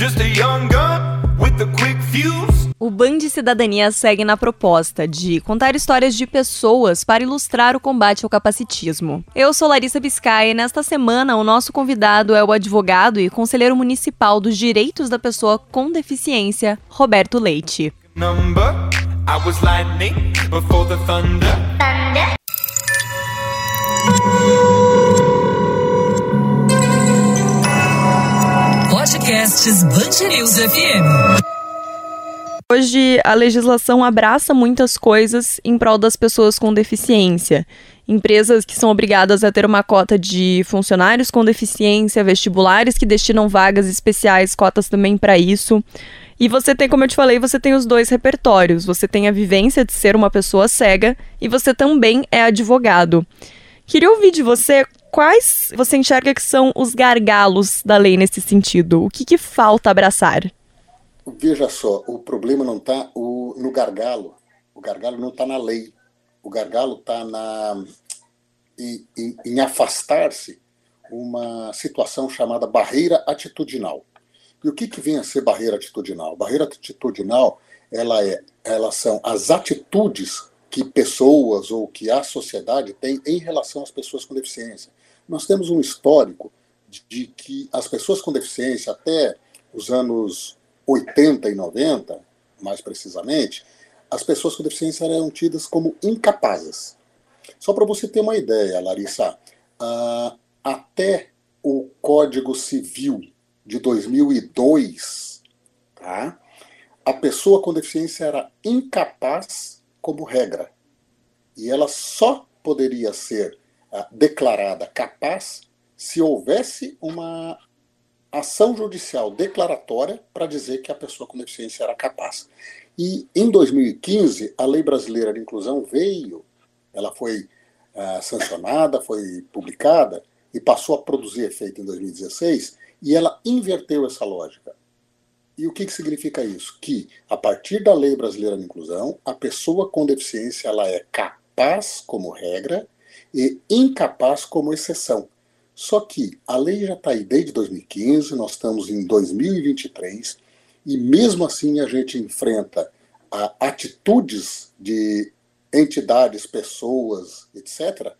Just a young gun with a quick fuse. O Band Cidadania segue na proposta de contar histórias de pessoas para ilustrar o combate ao capacitismo. Eu sou Larissa Biscay e nesta semana o nosso convidado é o advogado e conselheiro municipal dos direitos da pessoa com deficiência, Roberto Leite. Number, Podcasts Bangerils FM. Hoje, a legislação abraça muitas coisas em prol das pessoas com deficiência. Empresas que são obrigadas a ter uma cota de funcionários com deficiência, vestibulares que destinam vagas especiais, cotas também para isso. E você tem, como eu te falei, você tem os dois repertórios. Você tem a vivência de ser uma pessoa cega e você também é advogado. Queria ouvir de você quais você enxerga que são os gargalos da lei nesse sentido. O que, que falta abraçar? Veja só, o problema não está no gargalo. O gargalo não está na lei. O gargalo está na em, em, em afastar-se uma situação chamada barreira atitudinal. E o que, que vem a ser barreira atitudinal? Barreira atitudinal, ela é, elas são as atitudes que pessoas ou que a sociedade tem em relação às pessoas com deficiência. Nós temos um histórico de, que as pessoas com deficiência, até os anos 80 e 90, mais precisamente, as pessoas com deficiência eram tidas como incapazes. Só para você ter uma ideia, Larissa, uh, até o Código Civil de 2002, tá? a pessoa com deficiência era incapaz como regra. E ela só poderia ser declarada capaz se houvesse uma ação judicial declaratória para dizer que a pessoa com deficiência era capaz. E em 2015, a Lei Brasileira de Inclusão veio, ela foi uh, sancionada, foi publicada e passou a produzir efeito em 2016, e ela inverteu essa lógica. E o que, que significa isso? Que, a partir da Lei Brasileira de Inclusão, a pessoa com deficiência ela é capaz como regra incapaz como exceção. Só que a lei já está aí desde 2015, nós estamos em 2023, e mesmo assim a gente enfrenta a, atitudes de entidades, pessoas, etc.,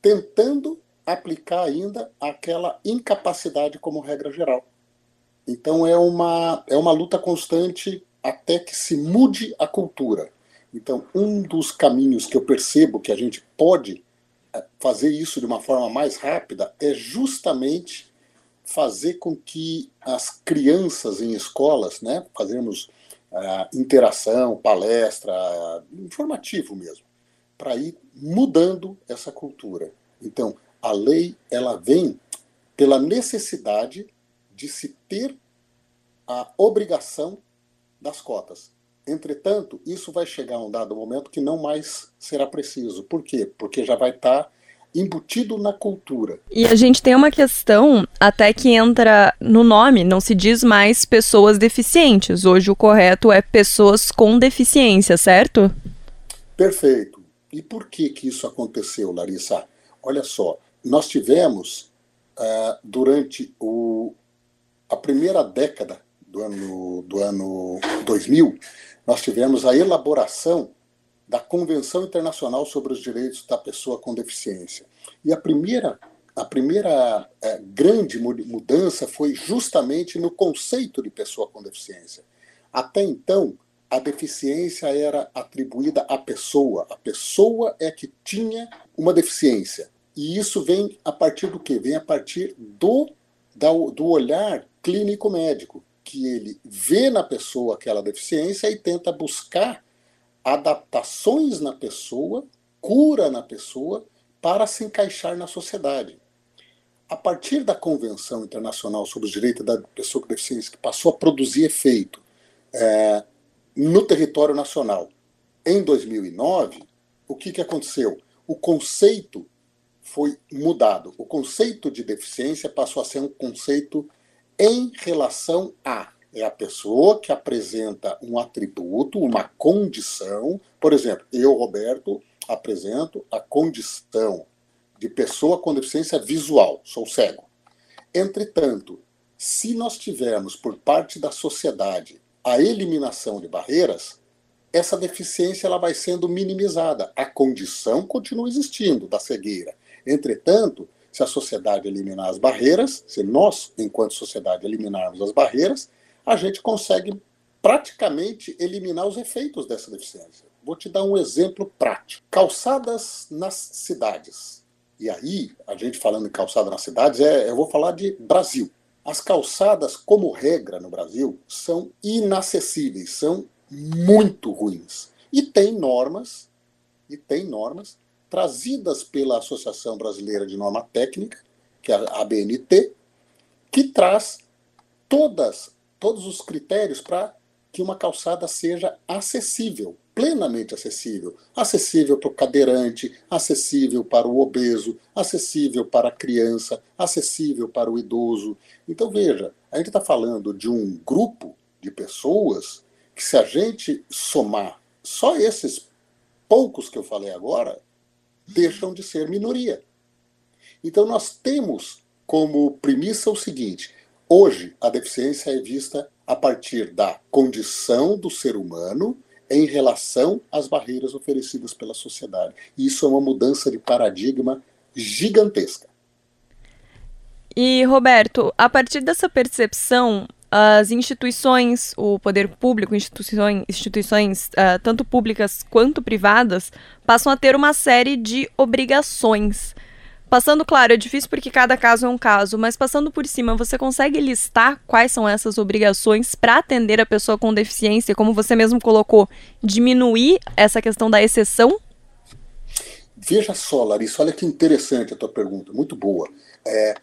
tentando aplicar ainda aquela incapacidade como regra geral. Então é uma, é uma luta constante até que se mude a cultura. Então, um dos caminhos que eu percebo que a gente pode fazer isso de uma forma mais rápida é justamente fazer com que as crianças em escolas, né, fazermos uh, interação, palestra, informativo mesmo, para ir mudando essa cultura. Então, a lei ela vem pela necessidade de se ter a obrigação das cotas. Entretanto, isso vai chegar a um dado momento que não mais será preciso. Por quê? Porque já vai estar tá embutido na cultura. E a gente tem uma questão até que entra no nome, não se diz mais pessoas deficientes. Hoje o correto é pessoas com deficiência, certo? Perfeito. E por que que isso aconteceu, Larissa? Olha só, nós tivemos uh, durante o, a primeira década do ano, do ano 2000, nós tivemos a elaboração da Convenção Internacional sobre os Direitos da Pessoa com Deficiência. E a primeira, a primeira é, grande mudança foi justamente no conceito de pessoa com deficiência. Até então, a deficiência era atribuída à pessoa. A pessoa é que tinha uma deficiência. E isso vem a partir do quê? Vem a partir do, do olhar clínico médico que ele vê na pessoa aquela deficiência e tenta buscar adaptações na pessoa, cura na pessoa, para se encaixar na sociedade. A partir da Convenção Internacional sobre os Direitos da Pessoa com Deficiência, que passou a produzir efeito é, no território nacional em 2009, o que, que aconteceu? O conceito foi mudado. O conceito de deficiência passou a ser um conceito em relação a. É a pessoa que apresenta um atributo, uma condição. Por exemplo, eu, Roberto, apresento a condição de pessoa com deficiência visual, sou cego. Entretanto, se nós tivermos por parte da sociedade a eliminação de barreiras, essa deficiência ela vai sendo minimizada. A condição continua existindo da cegueira. Entretanto, se a sociedade eliminar as barreiras, se nós, enquanto sociedade, eliminarmos as barreiras, a gente consegue praticamente eliminar os efeitos dessa deficiência. Vou te dar um exemplo prático. Calçadas nas cidades. E aí, a gente falando em calçada nas cidades, é, eu vou falar de Brasil. As calçadas, como regra no Brasil, são inacessíveis, são muito ruins. E tem normas, e tem normas trazidas pela Associação Brasileira de Norma Técnica, que é a ABNT, que traz todas, todos os critérios para que uma calçada seja acessível, plenamente acessível. Acessível para o cadeirante, acessível para o obeso, acessível para a criança, acessível para o idoso. Então, veja, a gente está falando de um grupo de pessoas que, se a gente somar só esses poucos que eu falei agora, deixam de ser minoria. Então, nós temos como premissa o seguinte: hoje a deficiência é vista a partir da condição do ser humano em relação às barreiras oferecidas pela sociedade. Isso é uma mudança de paradigma gigantesca. E, Roberto, a partir dessa percepção, as instituições, o poder público, instituições, instituições uh, tanto públicas quanto privadas, passam a ter uma série de obrigações. Passando, claro, é difícil porque cada caso é um caso, mas passando por cima, você consegue listar quais são essas obrigações para atender a pessoa com deficiência, como você mesmo colocou, diminuir essa questão da exceção? Veja só, Larissa, olha que interessante a tua pergunta, muito boa. É,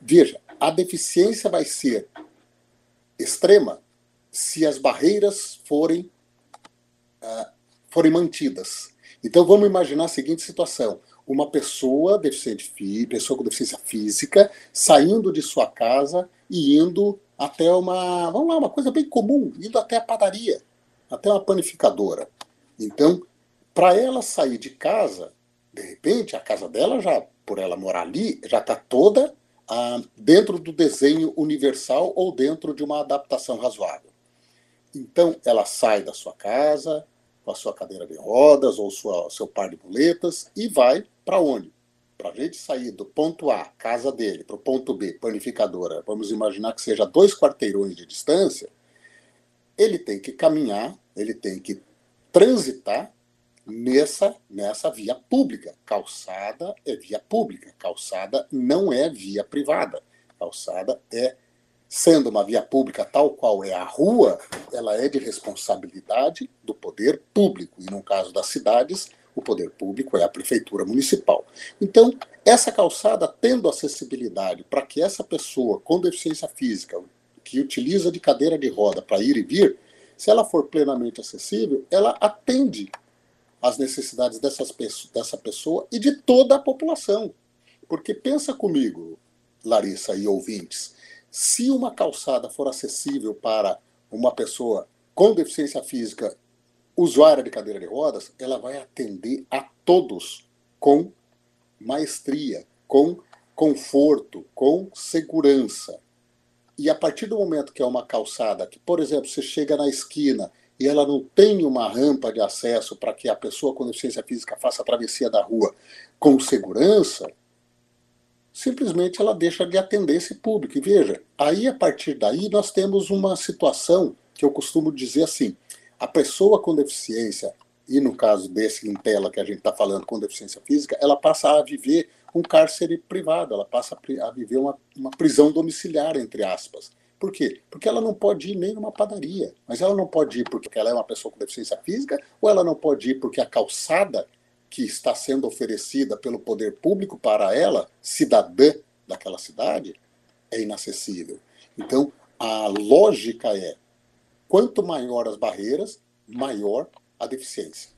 veja, a deficiência vai ser extrema se as barreiras forem, uh, forem mantidas. Então vamos imaginar a seguinte situação: uma pessoa deficiente, pessoa com deficiência física, saindo de sua casa e indo até uma, vamos lá, uma coisa bem comum, indo até a padaria, até uma panificadora. Então, para ela sair de casa, de repente, a casa dela já, por ela morar ali, já está toda ah, dentro do desenho universal ou dentro de uma adaptação razoável. Então, ela sai da sua casa, com a sua cadeira de rodas ou sua, seu par de muletas e vai para onde? Para a gente sair do ponto A, casa dele, para o ponto B, panificadora, vamos imaginar que seja dois quarteirões de distância, ele tem que caminhar, ele tem que transitar nessa, nessa via pública. Calçada é via pública, calçada não é via privada. Calçada é, sendo uma via pública tal qual é a rua, ela é de responsabilidade do poder público. E no caso das cidades, o poder público é a prefeitura municipal. Então, essa calçada tendo acessibilidade para que essa pessoa com deficiência física, que utiliza de cadeira de roda para ir e vir, se ela for plenamente acessível, ela atende as necessidades dessas, dessa pessoa e de toda a população. Porque pensa comigo, Larissa e ouvintes, se uma calçada for acessível para uma pessoa com deficiência física usuária de cadeira de rodas, ela vai atender a todos com maestria, com conforto, com segurança. E a partir do momento que é uma calçada que, por exemplo, você chega na esquina e ela não tem uma rampa de acesso para que a pessoa com deficiência física faça a travessia da rua com segurança, simplesmente ela deixa de atender esse público. E veja, aí a partir daí nós temos uma situação que eu costumo dizer assim: a pessoa com deficiência, e no caso desse em tela que a gente está falando com deficiência física, ela passa a viver um cárcere privado, ela passa a viver uma, uma prisão domiciliar, entre aspas. Por quê? Porque ela não pode ir nem numa padaria. Mas ela não pode ir porque ela é uma pessoa com deficiência física, ou ela não pode ir porque a calçada que está sendo oferecida pelo poder público para ela, cidadã daquela cidade, é inacessível. Então, a lógica é: quanto maior as barreiras, maior a deficiência.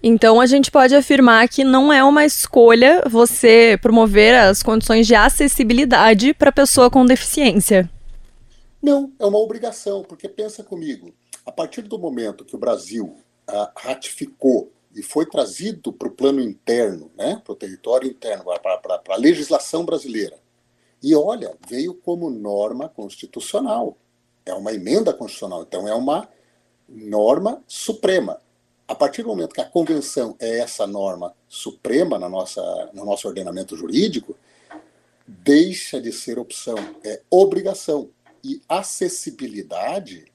Então a gente pode afirmar que não é uma escolha você promover as condições de acessibilidade para a pessoa com deficiência. Não, é uma obrigação, porque pensa comigo, a partir do momento que o Brasil ah, ratificou e foi trazido para o plano interno, né, para o território interno, para a legislação brasileira, E olha, veio como norma constitucional. É uma emenda constitucional, então é uma norma suprema. A partir do momento que a convenção é essa norma suprema na nossa, no nosso ordenamento jurídico, deixa de ser opção, é obrigação. E acessibilidade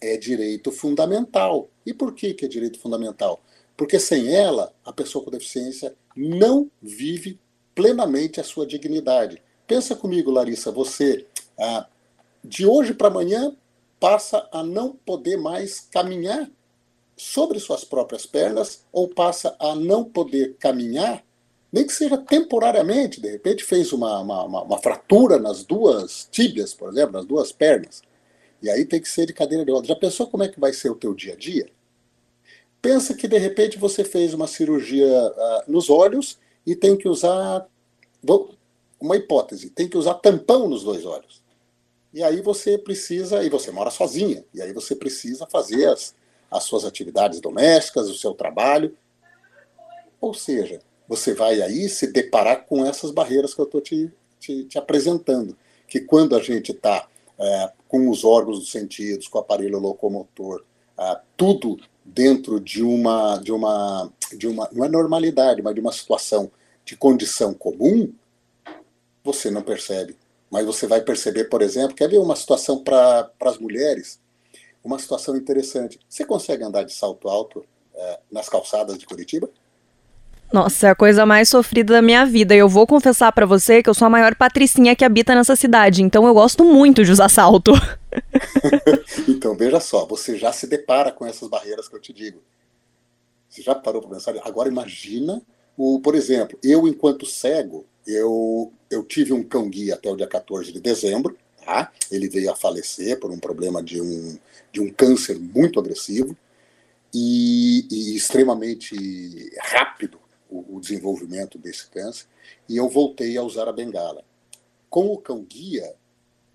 é direito fundamental. E por que, que é direito fundamental? Porque sem ela, a pessoa com deficiência não vive plenamente a sua dignidade. Pensa comigo, Larissa, você ah, de hoje para amanhã passa a não poder mais caminhar sobre suas próprias pernas ou passa a não poder caminhar, nem que seja temporariamente, de repente fez uma, uma, uma, uma fratura nas duas tíbias, por exemplo, nas duas pernas, e aí tem que ser de cadeira de rodas. Já pensou como é que vai ser o teu dia a dia? Pensa que de repente você fez uma cirurgia uh, nos olhos e tem que usar, uma hipótese, tem que usar tampão nos dois olhos. E aí você precisa, e você mora sozinha, e aí você precisa fazer as, as suas atividades domésticas, o seu trabalho. Ou seja, você vai aí se deparar com essas barreiras que eu estou te, te, te, apresentando. Que quando a gente está é, com os órgãos dos sentidos, com o aparelho locomotor, é, tudo dentro de uma, de uma, de uma, não é normalidade, mas de uma situação de condição comum, você não percebe. Mas você vai perceber, por exemplo, quer ver uma situação para as mulheres? Uma situação interessante. Você consegue andar de salto alto é, nas calçadas de Curitiba? Nossa, é a coisa mais sofrida da minha vida. E eu vou confessar para você que eu sou a maior patricinha que habita nessa cidade, então eu gosto muito de usar salto. então, veja só, você já se depara com essas barreiras que eu te digo. Você já parou para pensar? Agora imagina, o, por exemplo, eu enquanto cego, eu, eu tive um cão-guia até o dia 14 de dezembro, tá? ele veio a falecer por um problema de um, de um câncer muito agressivo e, e extremamente rápido o, desenvolvimento desse câncer, e eu voltei a usar a bengala. Com o cão-guia,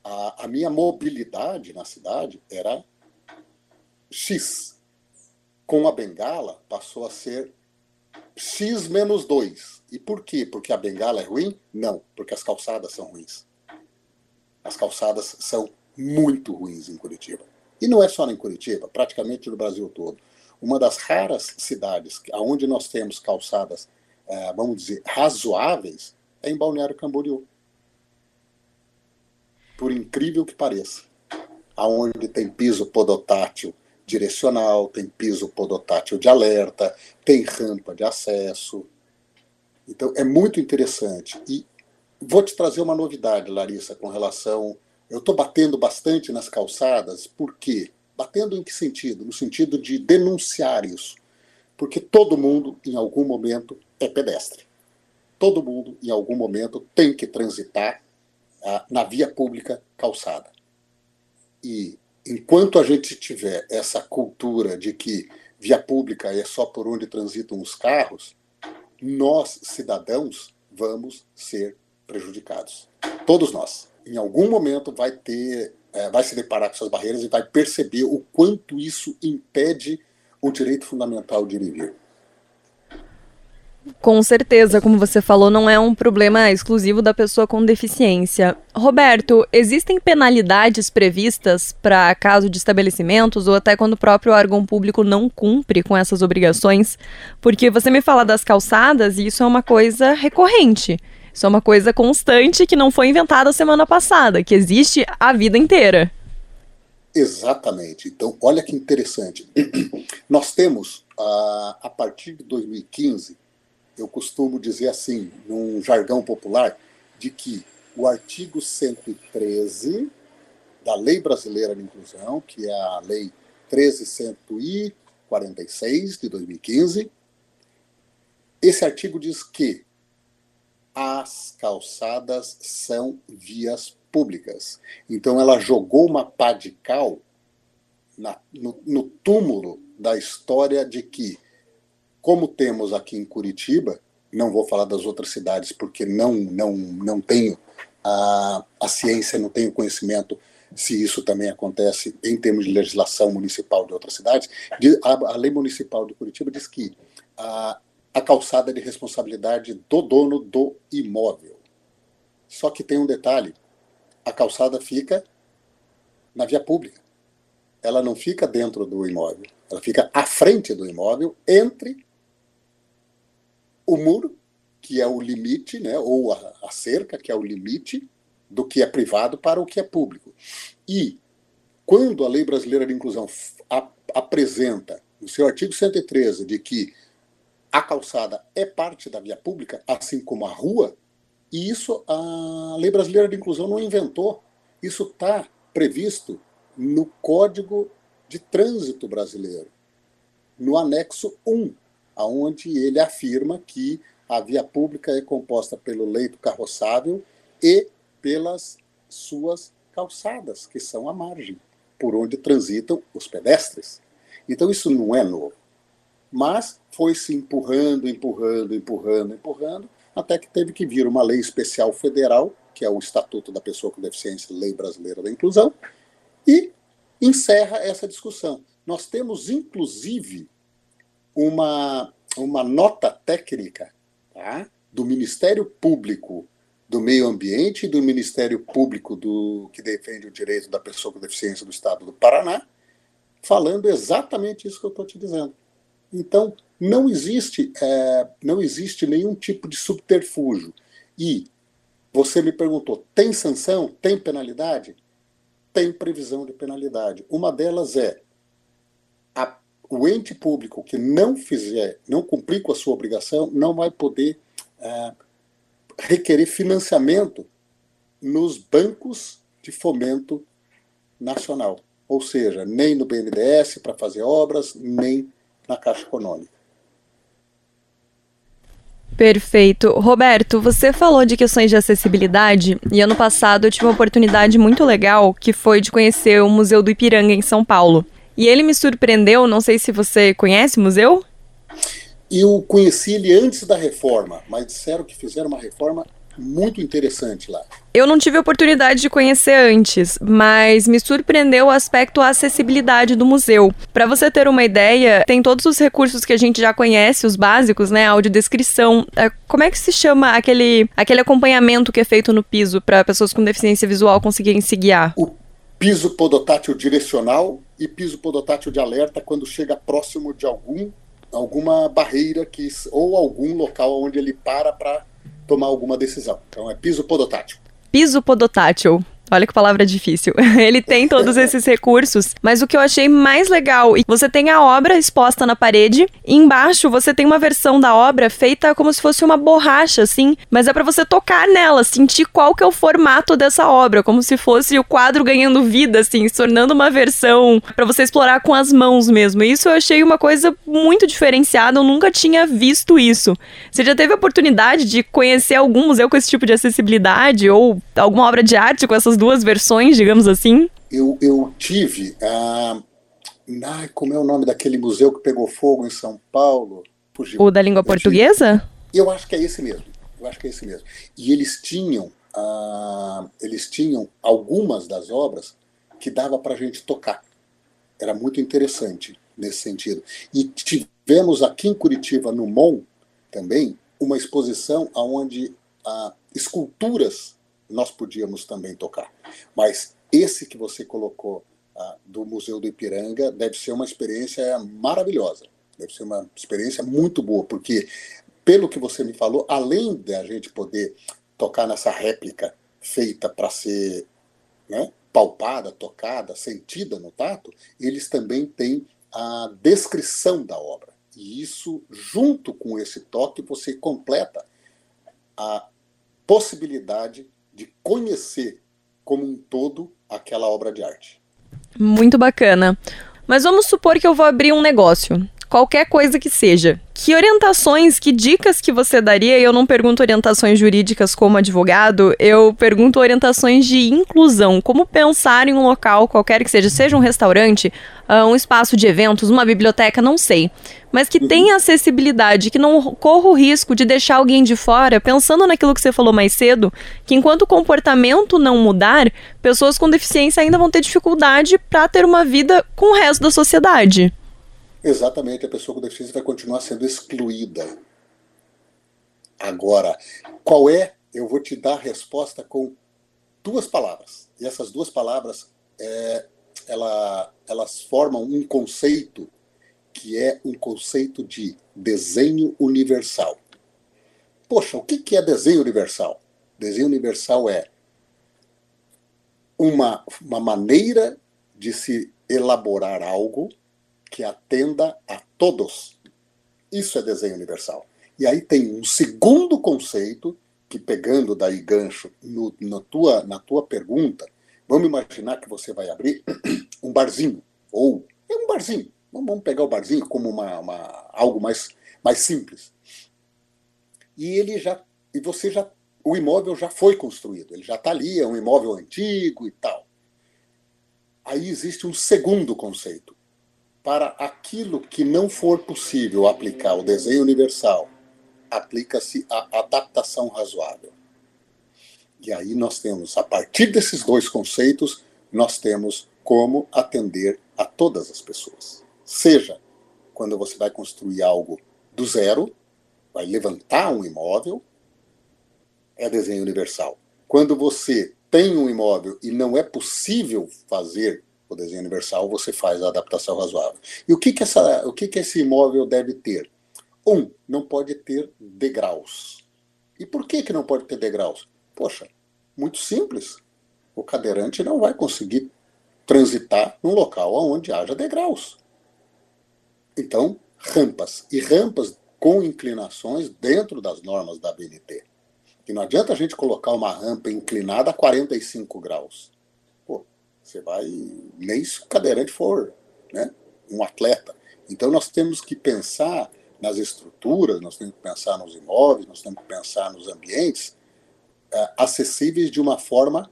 a, a minha mobilidade na cidade era X. Com a bengala, passou a ser X menos 2. E por quê? Porque a bengala é ruim? Não, porque as calçadas são ruins. As calçadas são muito ruins em Curitiba. E não é só em Curitiba, praticamente no Brasil todo. Uma das raras cidades onde nós temos calçadas, é, vamos dizer, razoáveis, é em Balneário Camboriú. Por incrível que pareça. Aonde tem piso podotátil direcional, tem piso podotátil de alerta, tem rampa de acesso. Então é muito interessante. E vou te trazer uma novidade, Larissa, com relação. Eu estou batendo bastante nas calçadas, por quê? Batendo em que sentido? No sentido de denunciar isso. Porque todo mundo, em algum momento, é pedestre. Todo mundo, em algum momento, tem que transitar ah, na via pública calçada. E enquanto a gente tiver essa cultura de que via pública é só por onde transitam os carros, nós, cidadãos, vamos ser prejudicados. Todos nós. Em algum momento vai ter, é, vai se deparar com essas barreiras e vai perceber o quanto isso impede o direito fundamental de vir. Com certeza, como você falou, não é um problema exclusivo da pessoa com deficiência. Roberto, existem penalidades previstas para caso de estabelecimentos ou até quando o próprio órgão público não cumpre com essas obrigações? Porque você me fala das calçadas e isso é uma coisa recorrente. Isso é uma coisa constante que não foi inventada semana passada, que existe a vida inteira. Exatamente. Então, olha que interessante. Nós temos, ah, a partir de 2015, eu costumo dizer assim, num jargão popular, de que o artigo 113 da Lei Brasileira de Inclusão, que é a Lei 13146 de 2015, esse artigo diz que as calçadas são vias públicas. Então ela jogou uma pá de cal na, no, no túmulo da história de que como temos aqui em Curitiba, não vou falar das outras cidades porque não não não tenho a, a ciência, não tenho conhecimento se isso também acontece em termos de legislação municipal de outras cidades. A, a lei municipal de Curitiba diz que a, a calçada de responsabilidade do dono do imóvel. Só que tem um detalhe: a calçada fica na via pública. Ela não fica dentro do imóvel, ela fica à frente do imóvel, entre o muro, que é o limite, né, ou a, a cerca, que é o limite do que é privado para o que é público. E quando a Lei Brasileira de Inclusão apresenta, no seu artigo 113, de que a calçada é parte da via pública, assim como a rua, e isso a Lei Brasileira de Inclusão não inventou. Isso está previsto no Código de Trânsito Brasileiro, no anexo 1, aonde ele afirma que a via pública é composta pelo leito carroçável e pelas suas calçadas, que são a margem, por onde transitam os pedestres. Então isso não é novo. Mas foi se empurrando, empurrando, empurrando, empurrando, até que teve que vir uma lei especial federal, que é o Estatuto da Pessoa com Deficiência, Lei Brasileira da Inclusão, e encerra essa discussão. Nós temos, inclusive, uma, uma nota técnica tá, do Ministério Público do Meio Ambiente e do Ministério Público do que defende o direito da pessoa com deficiência do Estado do Paraná, falando exatamente isso que eu estou te dizendo. Então, não existe, é, não existe nenhum tipo de subterfúgio. E você me perguntou, tem sanção? Tem penalidade? Tem previsão de penalidade. Uma delas é a, o ente público que não fizer, não cumprir com a sua obrigação, não vai poder é, requerer financiamento nos bancos de fomento nacional. Ou seja, nem no BNDES para fazer obras, nem na Caixa Econômica. Perfeito. Roberto, você falou de questões de acessibilidade e ano passado eu tive uma oportunidade muito legal que foi de conhecer o Museu do Ipiranga em São Paulo. E ele me surpreendeu, não sei se você conhece o museu? Eu conheci ele antes da reforma, mas disseram que fizeram uma reforma muito interessante lá. Eu não tive a oportunidade de conhecer antes, mas me surpreendeu o aspecto acessibilidade do museu. Para você ter uma ideia, tem todos os recursos que a gente já conhece, os básicos, né, audiodescrição. É, como é que se chama aquele, aquele acompanhamento que é feito no piso para pessoas com deficiência visual conseguirem se guiar? O piso podotátil direcional e piso podotátil de alerta quando chega próximo de algum alguma barreira que ou algum local onde ele para para tomar alguma decisão. Então é piso podotátil. Piso podotátil. Olha que palavra difícil. Ele tem todos esses recursos, mas o que eu achei mais legal, você tem a obra exposta na parede, e embaixo você tem uma versão da obra feita como se fosse uma borracha, assim, mas é para você tocar nela, sentir qual que é o formato dessa obra, como se fosse o quadro ganhando vida, assim, se tornando uma versão para você explorar com as mãos mesmo. E isso eu achei uma coisa muito diferenciada, eu nunca tinha visto isso. Você já teve a oportunidade de conhecer algum museu com esse tipo de acessibilidade ou alguma obra de arte com essas duas versões, digamos assim? Eu, eu tive. Ah, ai, como é o nome daquele museu que pegou fogo em São Paulo? Fugiu. O da língua eu portuguesa? Tive, eu acho que é esse mesmo. Eu acho que é esse mesmo. E eles tinham, ah, eles tinham algumas das obras que dava para a gente tocar. Era muito interessante nesse sentido. E tivemos aqui em Curitiba, no MON, também, uma exposição onde ah, esculturas nós podíamos também tocar. Mas esse que você colocou ah, do Museu do Ipiranga deve ser uma experiência maravilhosa. Deve ser uma experiência muito boa, porque, pelo que você me falou, além de a gente poder tocar nessa réplica feita para ser né, palpada, tocada, sentida no tato, eles também têm a descrição da obra. E isso, junto com esse toque, você completa a possibilidade de conhecer como um todo aquela obra de arte. Muito bacana. Mas vamos supor que eu vou abrir um negócio, qualquer coisa que seja. Que orientações, que dicas que você daria? Eu não pergunto orientações jurídicas como advogado, eu pergunto orientações de inclusão. Como pensar em um local, qualquer que seja, seja um restaurante, uh, um espaço de eventos, uma biblioteca, não sei. Mas que tenha acessibilidade, que não corra o risco de deixar alguém de fora, pensando naquilo que você falou mais cedo, que enquanto o comportamento não mudar, pessoas com deficiência ainda vão ter dificuldade para ter uma vida com o resto da sociedade. Exatamente, a pessoa com deficiência vai continuar sendo excluída. Agora, qual é eu vou te dar a resposta com duas palavras. E essas duas palavras, é, ela, elas formam um conceito que é um conceito de desenho universal. Poxa, o que é desenho universal? Desenho universal é uma, uma maneira de se elaborar algo que atenda a todos. Isso é desenho universal. E aí tem um segundo conceito que pegando daí gancho no, na, tua, na tua pergunta, vamos imaginar que você vai abrir um barzinho, ou é um barzinho, vamos pegar o barzinho como uma, uma, algo mais, mais simples. E ele já, e você já, o imóvel já foi construído, ele já está ali, é um imóvel antigo e tal. Aí existe um segundo conceito. Para aquilo que não for possível aplicar o desenho universal aplica-se a adaptação razoável. E aí nós temos, a partir desses dois conceitos, nós temos como atender a todas as pessoas. Seja quando você vai construir algo do zero, vai levantar um imóvel, é desenho universal. Quando você tem um imóvel e não é possível fazer o desenho universal, você faz a adaptação razoável. E o que, que, essa, o que, que esse imóvel deve ter? Um, não pode ter degraus. E por que, que não pode ter degraus? Poxa, muito simples. O cadeirante não vai conseguir transitar num local onde haja degraus. Então, rampas. E rampas com inclinações dentro das normas da BNT. Que não adianta a gente colocar uma rampa inclinada a 45 graus. Você vai. Nem se o cadeirante for né, um atleta. Então, nós temos que pensar nas estruturas, nós temos que pensar nos imóveis, nós temos que pensar nos ambientes é, acessíveis de uma forma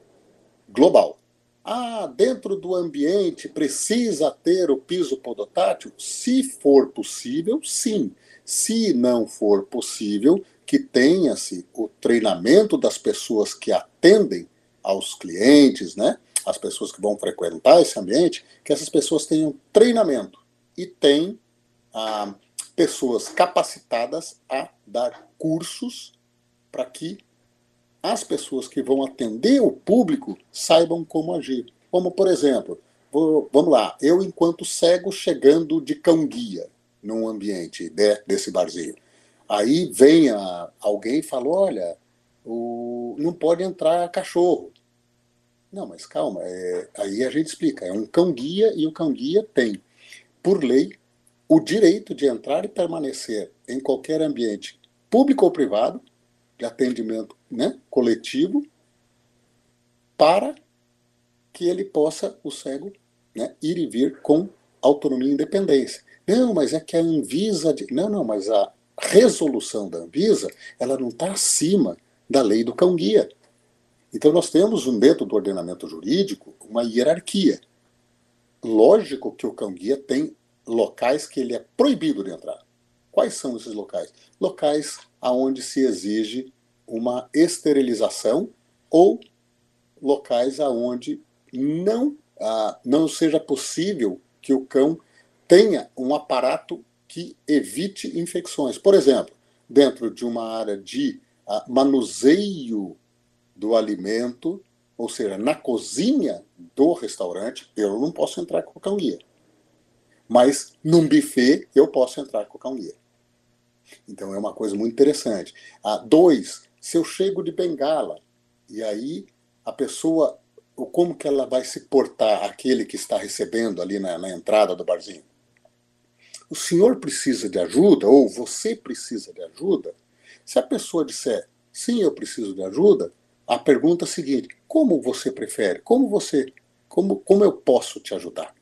global. Ah, dentro do ambiente precisa ter o piso podotátil? Se for possível, sim. Se não for possível, que tenha-se o treinamento das pessoas que atendem aos clientes, né? As pessoas que vão frequentar esse ambiente, que essas pessoas tenham treinamento e tem ah, pessoas capacitadas a dar cursos para que as pessoas que vão atender o público saibam como agir. Como, por exemplo, vou, vamos lá, eu, enquanto cego, chegando de cão-guia num ambiente de, desse barzinho. Aí vem a, alguém e fala: olha, o, não pode entrar cachorro. Não, mas calma, é, aí a gente explica: é um cão-guia e o cão-guia tem, por lei, o direito de entrar e permanecer em qualquer ambiente, público ou privado, de atendimento né, coletivo, para que ele possa, o cego, né, ir e vir com autonomia e independência. Não, mas é que a Anvisa. De... Não, não, mas a resolução da Anvisa ela não está acima da lei do cão-guia. Então nós temos, dentro do ordenamento jurídico, uma hierarquia. Lógico que o cão-guia tem locais que ele é proibido de entrar. Quais são esses locais? Locais aonde se exige uma esterilização ou locais aonde não ah, não seja possível que o cão tenha um aparato que evite infecções. Por exemplo, dentro de uma área de ah, manuseio do alimento, ou seja, na cozinha do restaurante, eu não posso entrar com cão guia. Mas num buffet eu posso entrar com cão guia. Então é uma coisa muito interessante. Ah, dois, se eu chego de bengala e aí a pessoa, como que ela vai se portar, aquele que está recebendo ali na, na entrada do barzinho? O senhor precisa de ajuda ou você precisa de ajuda? Se a pessoa disser sim, eu preciso de ajuda, a pergunta é seguinte: como você prefere? Como você, como, como eu posso te ajudar?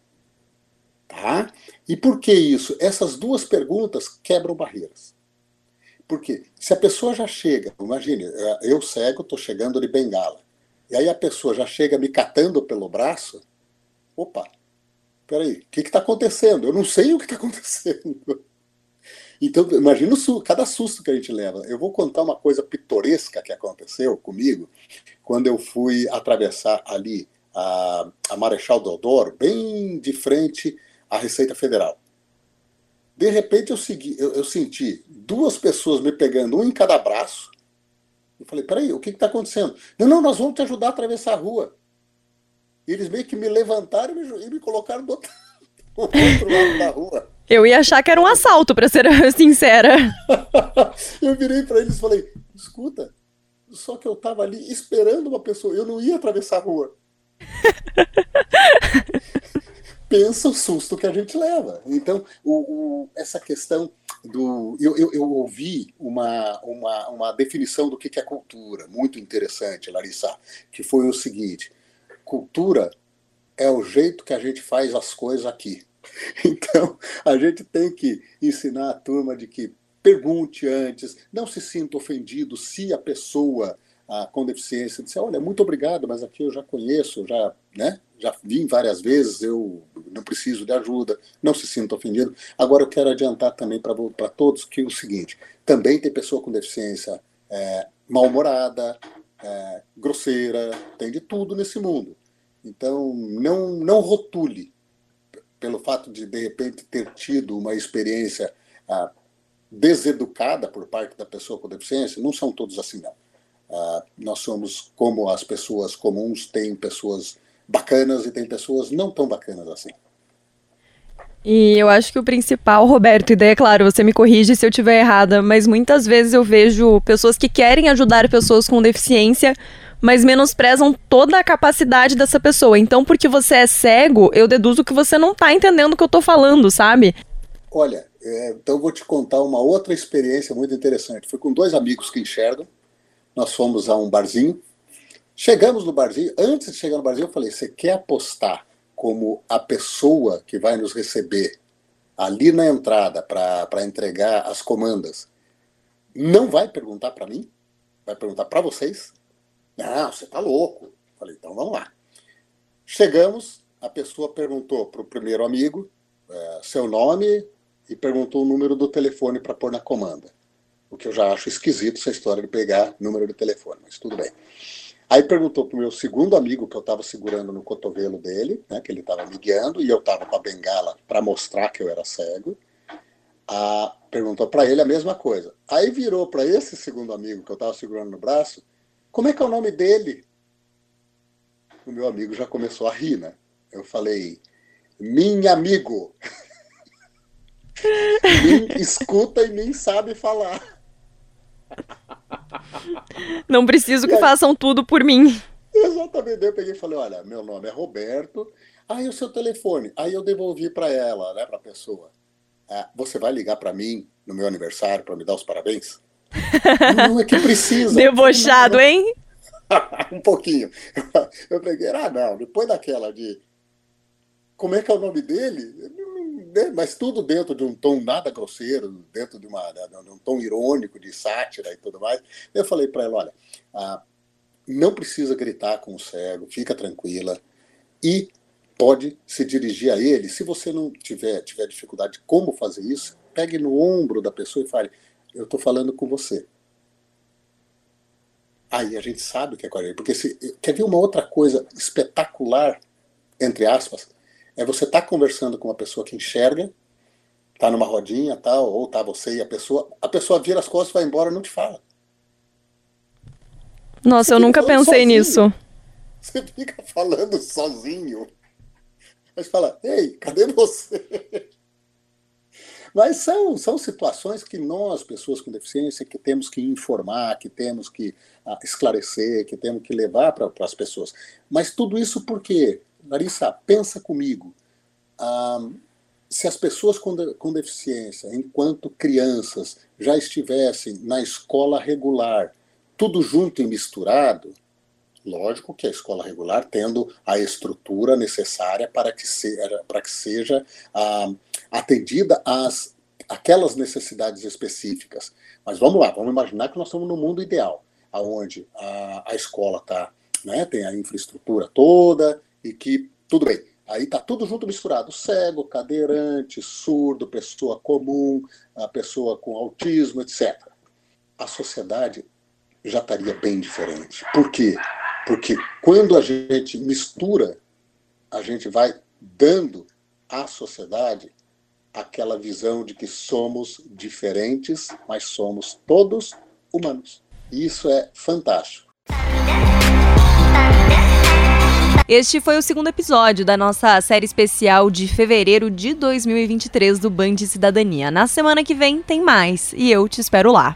Tá? E por que isso? Essas duas perguntas quebram barreiras. Porque se a pessoa já chega, imagine, eu cego, estou chegando de bengala, e aí a pessoa já chega me catando pelo braço, opa, peraí, o que está acontecendo? Eu não sei o que está acontecendo. Então, imagina cada susto que a gente leva. Eu vou contar uma coisa pitoresca que aconteceu comigo quando eu fui atravessar ali a, a Marechal Deodoro, bem de frente a Receita Federal. De repente eu, segui, eu, eu, senti duas pessoas me pegando, um em cada braço, Eu falei, peraí, o que está acontecendo? Não, não, nós vamos te ajudar a atravessar a rua. E eles meio que me levantaram e me, e me colocaram do outro, do outro lado da rua. Eu ia achar que era um assalto, para ser sincera. eu virei para eles e falei: escuta, só que eu estava ali esperando uma pessoa, eu não ia atravessar a rua. Pensa o susto que a gente leva. Então, o, o, essa questão do. Eu, eu, eu, ouvi uma, uma, uma definição do que é cultura, muito interessante, Larissa, que foi o seguinte: cultura é o jeito que a gente faz as coisas aqui. Então, a gente tem que ensinar a turma de que pergunte antes, não se sinta ofendido se a pessoa ah, com deficiência disser, olha, muito obrigado, mas aqui eu já conheço, já, né, já vim várias vezes, eu não preciso de ajuda, não se sinta ofendido. Agora eu quero adiantar também para todos que é o seguinte, também tem pessoa com deficiência é, mal-humorada, é, grosseira, tem de tudo nesse mundo. Então, não, não rotule pelo fato de, de repente, ter tido uma experiência ah, deseducada por parte da pessoa com deficiência, não são todos assim, não. Ah, nós somos como as pessoas comuns, tem pessoas bacanas e tem pessoas não tão bacanas assim. E eu acho que o principal, Roberto, e daí é claro, você me corrige se eu estiver errada, mas muitas vezes eu vejo pessoas que querem ajudar pessoas com deficiência, mas menosprezam toda a capacidade dessa pessoa. Então, porque você é cego, eu deduzo que você não está entendendo o que eu estou falando, sabe? Olha, é, então eu vou te contar uma outra experiência muito interessante. Foi com dois amigos que enxergam. Nós fomos a um barzinho. Chegamos no barzinho. Antes de chegar no barzinho, eu falei: você quer apostar como a pessoa que vai nos receber ali na entrada para entregar as comandas não vai perguntar para mim? Vai perguntar para vocês? Não, você tá louco. Falei, então vamos lá. Chegamos, a pessoa perguntou para o primeiro amigo é, seu nome e perguntou o número do telefone para pôr na comanda. O que eu já acho esquisito essa história de pegar número de telefone, mas tudo bem. Aí perguntou para o meu segundo amigo, que eu estava segurando no cotovelo dele, né, que ele estava me guiando, e eu estava com a bengala para mostrar que eu era cego. Ah, perguntou para ele a mesma coisa. Aí virou para esse segundo amigo que eu estava segurando no braço como é que é o nome dele? O meu amigo já começou a rir, né? Eu falei, minha amigo. nem escuta e nem sabe falar. Não preciso que aí, façam tudo por mim. Exatamente. Eu peguei e falei, olha, meu nome é Roberto. Aí o seu telefone. Aí eu devolvi para ela, né, para a pessoa. Ah, você vai ligar para mim no meu aniversário para me dar os parabéns? Não é que precisa. Debochado, hein? um pouquinho. Eu peguei, ah, não, depois daquela de. Como é que é o nome dele? Mas tudo dentro de um tom nada grosseiro, dentro de, uma, de um tom irônico, de sátira e tudo mais. Eu falei para ela: olha, ah, não precisa gritar com o cego, fica tranquila. E pode se dirigir a ele. Se você não tiver, tiver dificuldade de como fazer isso, pegue no ombro da pessoa e fale: eu estou falando com você. Aí a gente sabe que é coerente. Porque se, quer ver uma outra coisa espetacular, entre aspas, é você estar tá conversando com uma pessoa que enxerga, tá numa rodinha tal, ou tá você e a pessoa, a pessoa vira as costas, vai embora e não te fala. Nossa, você eu nunca pensei sozinho. nisso. Você fica falando sozinho. Mas fala, ei, cadê você? Mas são, são situações que nós, pessoas com deficiência, que temos que informar, que temos que uh, esclarecer, que temos que levar para as pessoas. Mas tudo isso porque, Larissa, pensa comigo. Uh, se as pessoas com, de, com deficiência, enquanto crianças, já estivessem na escola regular, tudo junto e misturado, Lógico que a escola regular tendo a estrutura necessária para que, se, para que seja ah, atendida às aquelas necessidades específicas. Mas vamos lá, vamos imaginar que nós estamos no mundo ideal, aonde a, a escola tá, né, tem a infraestrutura toda e que tudo bem. Aí tá tudo junto misturado, cego, cadeirante, surdo, pessoa comum, a pessoa com autismo, etc. A sociedade já estaria bem diferente. Por quê? Porque quando a gente mistura, a gente vai dando à sociedade aquela visão de que somos diferentes, mas somos todos humanos. E isso é fantástico. Este foi o segundo episódio da nossa série especial de fevereiro de 2023 do Band Cidadania. Na semana que vem tem mais e eu te espero lá.